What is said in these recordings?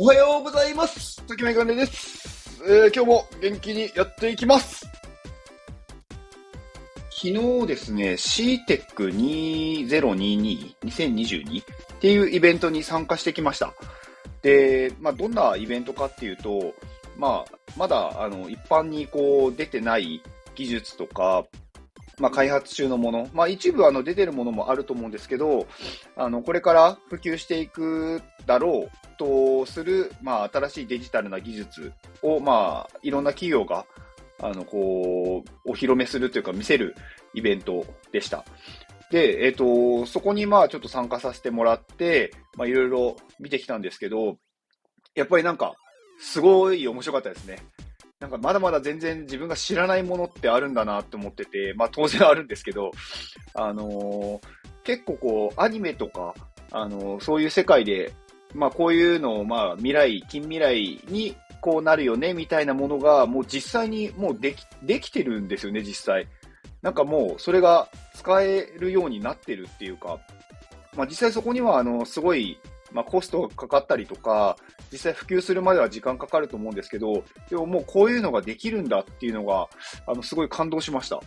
おはようございます。ときめがねです、えー今日も元気にやっていきます。昨日ですね、CTEC2022、2022っていうイベントに参加してきました。で、まあ、どんなイベントかっていうと、まあ、まだ、あの、一般にこう、出てない技術とか、まあ、開発中のもの、まあ、一部あの出てるものもあると思うんですけど、あの、これから普及していくだろうとする、まあ、新しいデジタルな技術を、まあ、いろんな企業が、あの、こう、お披露目するというか見せるイベントでした。で、えっ、と、そこにまあちょっと参加させてもらって、まあいろいろ見てきたんですけど、やっぱりなんか、すごい面白かったですね。なんかまだまだ全然自分が知らないものってあるんだなって思ってて、まあ当然あるんですけど、あのー結構こう、アニメとか、あのーそういう世界で、まあこういうのをまあ未来、近未来にこうなるよねみたいなものがもう実際にもうでき、できてるんですよね、実際。なんかもうそれが使えるようになってるっていうか、まあ実際そこにはあの、すごい、まあコストがかかったりとか、実際普及するまでは時間かかると思うんですけど、でももうこういうのができるんだっていうのが、あの、すごい感動しました。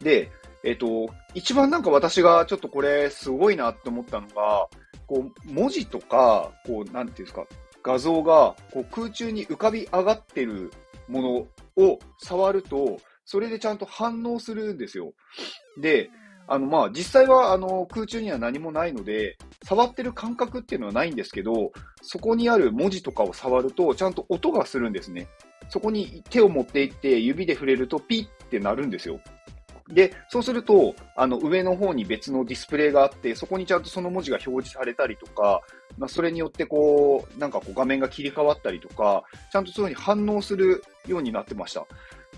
で、えっ、と、一番なんか私がちょっとこれすごいなって思ったのが、こう、文字とか、こう、なんていうんですか、画像が、こう、空中に浮かび上がってるものを触ると、それでちゃんと反応するんですよ。で、あの、まあ、実際は、あの、空中には何もないので、触ってる感覚っていうのはないんですけど、そこにある文字とかを触ると、ちゃんと音がするんですね。そこに手を持っていって、指で触れると、ピッってなるんですよ。で、そうすると、あの、上の方に別のディスプレイがあって、そこにちゃんとその文字が表示されたりとか、まあ、それによってこう、なんかこう画面が切り替わったりとか、ちゃんとそういうふうに反応するようになってました。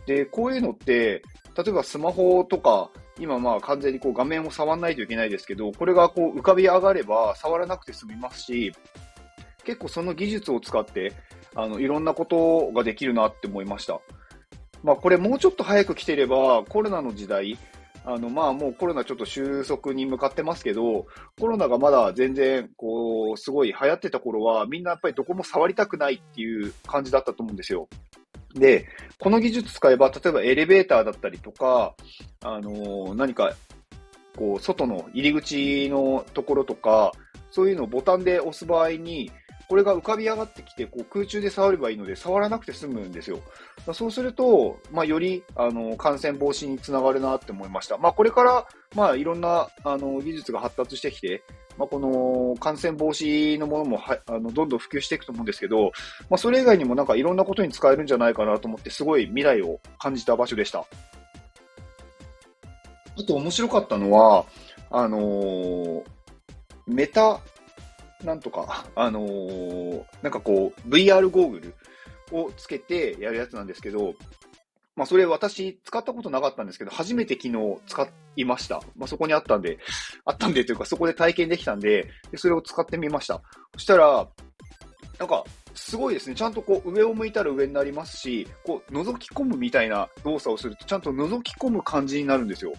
で、こういうのって、例えばスマホとか、今まあ完全にこう画面を触らないといけないですけど、これがこう浮かび上がれば触らなくて済みますし、結構その技術を使って、あの、いろんなことができるなって思いました。まあこれもうちょっと早く来てれば、コロナの時代、あのまあもうコロナちょっと収束に向かってますけど、コロナがまだ全然こう、すごい流行ってた頃は、みんなやっぱりどこも触りたくないっていう感じだったと思うんですよ。で、この技術使えば、例えばエレベーターだったりとか、あのー何か、こう、外の入り口のところとか、そういうのをボタンで押す場合に、これが浮かび上がってきて、こう空中で触ればいいので、触らなくて済むんですよ。そうすると、まあ、より、あの、感染防止につながるなって思いました。まあ、これから、まあ、いろんな、あの、技術が発達してきて、まあ、この感染防止のものもはあのどんどん普及していくと思うんですけど、まあ、それ以外にもなんかいろんなことに使えるんじゃないかなと思って、すごい未来を感じた場所でした。あと面白かったのは、あのーメタ、なんとか、あのーなんかこう、VR ゴーグルをつけてやるやつなんですけど、まあそれ私使ったことなかったんですけど、初めて昨日使いました。まあそこにあったんで、あったんでというかそこで体験できたんで、でそれを使ってみました。そしたら、なんか、すごいですね。ちゃんとこう、上を向いたら上になりますし、こう、覗き込むみたいな動作をすると、ちゃんと覗き込む感じになるんですよ。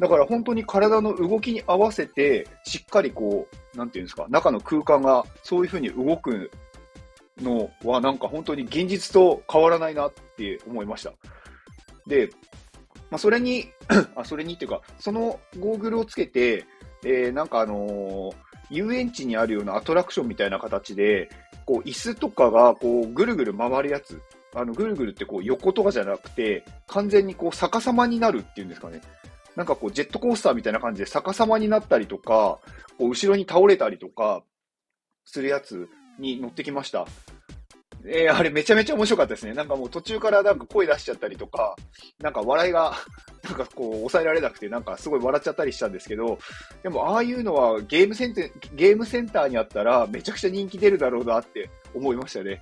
だから本当に体の動きに合わせて、しっかりこう、なんていうんですか、中の空間がそういう風に動くのは、なんか本当に現実と変わらないなって思いました。で、まあ、それに、あ、それにっていうか、そのゴーグルをつけて、えーなんかあのー遊園地にあるようなアトラクションみたいな形で、こう、椅子とかが、こう、ぐるぐる回るやつ。あの、ぐるぐるってこう、横とかじゃなくて、完全にこう、逆さまになるっていうんですかね。なんかこう、ジェットコースターみたいな感じで逆さまになったりとか、こう、後ろに倒れたりとか、するやつに乗ってきました。えーあれめちゃめちゃ面白かったですね。なんかもう途中からなんか声出しちゃったりとか、なんか笑いが、なんかこう抑えられなくて、なんかすごい笑っちゃったりしたんですけど、でもああいうのはゲームセンテゲームセンターにあったらめちゃくちゃ人気出るだろうなって思いましたね。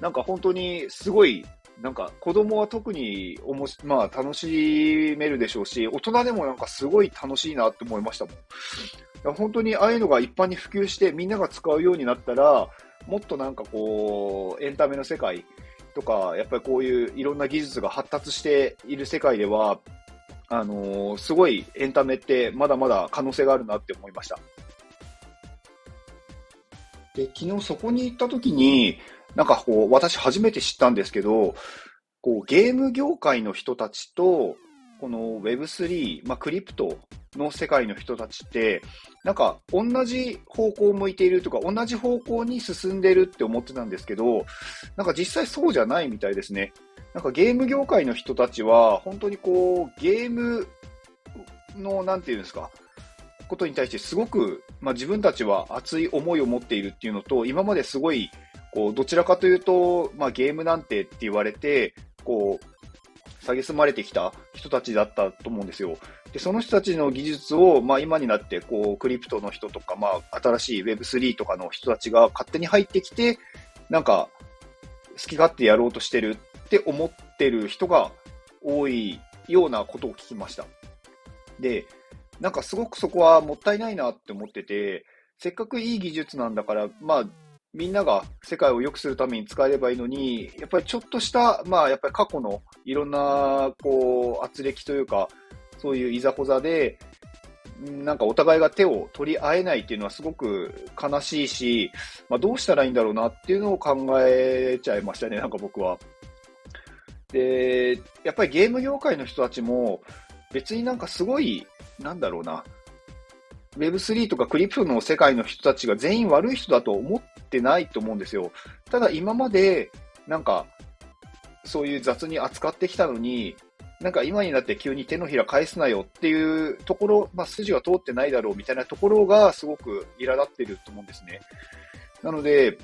なんか本当にすごい、なんか子供は特におもし、まあ楽しめるでしょうし、大人でもなんかすごい楽しいなって思いましたもん。本当にああいうのが一般に普及してみんなが使うようになったら、もっとなんかこう、エンタメの世界とか、やっぱりこういういろんな技術が発達している世界では、あのーすごいエンタメってまだまだ可能性があるなって思いました。で、昨日そこに行った時に、なんかこう、私初めて知ったんですけど、こう、ゲーム業界の人たちと、この Web3、まあ、クリプトの世界の人たちって、なんか同じ方向を向いているとか、同じ方向に進んでるって思ってたんですけど、なんか実際そうじゃないみたいですね。なんかゲーム業界の人たちは、本当にこう、ゲームの、なんていうんですか、ことに対してすごく、まあ、自分たちは熱い思いを持っているっていうのと、今まですごい、こう、どちらかというと、まあ、ゲームなんてって言われて、こう、蔑まれてきた人たちだったと思うんですよ。で、その人たちの技術を、まあ、今になって、こう、クリプトの人とか、まあ、新しい Web3 とかの人たちが勝手に入ってきて、なんか、好き勝手やろうとしてるって思ってる人が多いようなことを聞きました。で、なんかすごくそこはもったいないなって思ってて、せっかくいい技術なんだから、まあ、みんなが世界を良くするために使えればいいのに、やっぱりちょっとした、まあ、やっぱり過去のいろんな、こう、圧力というか、そういういざこざで、なんかお互いが手を取り合えないっていうのはすごく悲しいし、まあ、どうしたらいいんだろうなっていうのを考えちゃいましたね、なんか僕は。で、やっぱりゲーム業界の人たちも、別になんかすごい、なんだろうな、Web3 とかクリプトの世界の人たちが全員悪い人だと思ってないと思うんですよ。ただ今まで、なんか、そういう雑に扱ってきたのに、なんか今になって急に手のひら返すなよっていうところ、まあ筋は通ってないだろうみたいなところがすごく苛立ってると思うんですね。なので、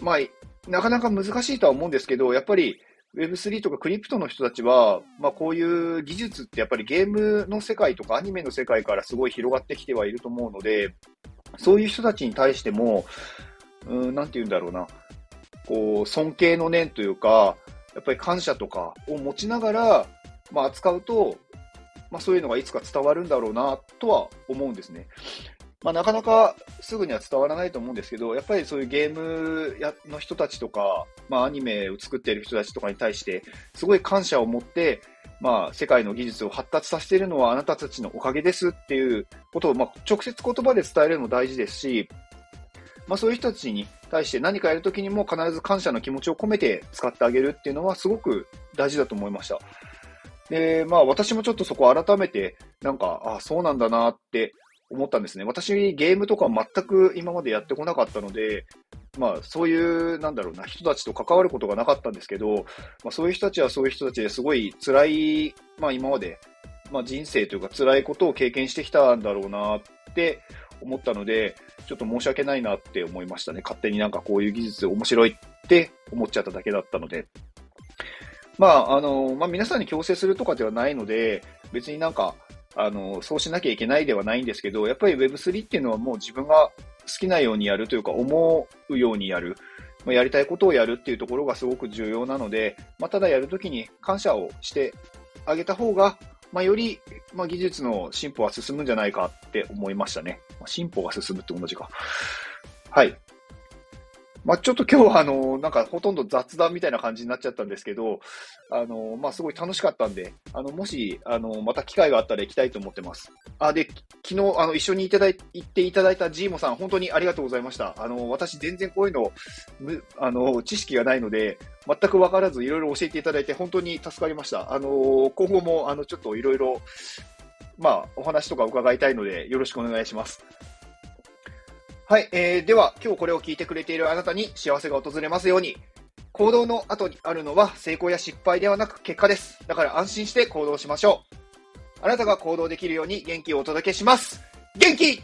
まあ、なかなか難しいとは思うんですけど、やっぱり Web3 とかクリプトの人たちは、まあ、こういう技術ってやっぱりゲームの世界とかアニメの世界からすごい広がってきてはいると思うので、そういう人たちに対しても、うん、なんて言うんだろうな、こう、尊敬の念というか、やっぱり感謝とかを持ちながら、まあ、扱うと、まあ、そういうのがいつか伝わるんだろうなとは思うんですね。まあ、なかなかすぐには伝わらないと思うんですけど、やっぱりそういうゲームやの人たちとか、まあ、アニメを作っている人たちとかに対して、すごい感謝を持って、まあ、世界の技術を発達させているのはあなたたちのおかげですっていうことを、まあ、直接言葉で伝えるのも大事ですし、まあ、そういう人たちに対して何かやるときにも必ず感謝の気持ちを込めて使ってあげるっていうのはすごく大事だと思いました。で、まあ私もちょっとそこ改めて、なんか、ああそうなんだなって思ったんですね。私、ゲームとか全く今までやってこなかったので、まあ、そういう、なんだろうな、人たちと関わることがなかったんですけど、まあ、そういう人たちはそういう人たちですごい辛い、まあ、今まで、まあ、人生というか辛いことを経験してきたんだろうなって思ったので、ちょっと申し訳ないなって思いましたね。勝手になんかこういう技術面白いって思っちゃっただけだったので。まあ、あの、まあ、皆さんに強制するとかではないので、別になんか、あの、そうしなきゃいけないではないんですけど、やっぱり Web3 っていうのはもう自分が好きなようにやるというか、思うようにやる。ま、やりたいことをやるっていうところがすごく重要なので、まあ、ただやるときに感謝をしてあげた方が、まあ、より、まあ、技術の進歩は進むんじゃないかって思いましたね。まあ、進歩が進むって同じか。はい。まあ、ちょっと今日はあの、なんかほとんど雑談みたいな感じになっちゃったんですけど、あの、まあ、すごい楽しかったんで、あの、もし、あの、また機会があったら行きたいと思ってます。あ、で、昨日、あの、一緒にいただい、行っていただいたジーモさん、本当にありがとうございました。あの、私全然こういうの、む、あの、知識がないので、全くわからずいろいろ教えていただいて本当に助かりました。あの、今後も、あの、ちょっといろいろ、まあ、お話とか伺いたいので、よろしくお願いします。はい、えー、では今日これを聞いてくれているあなたに幸せが訪れますように、行動の後にあるのは成功や失敗ではなく結果です。だから安心して行動しましょう。あなたが行動できるように元気をお届けします。元気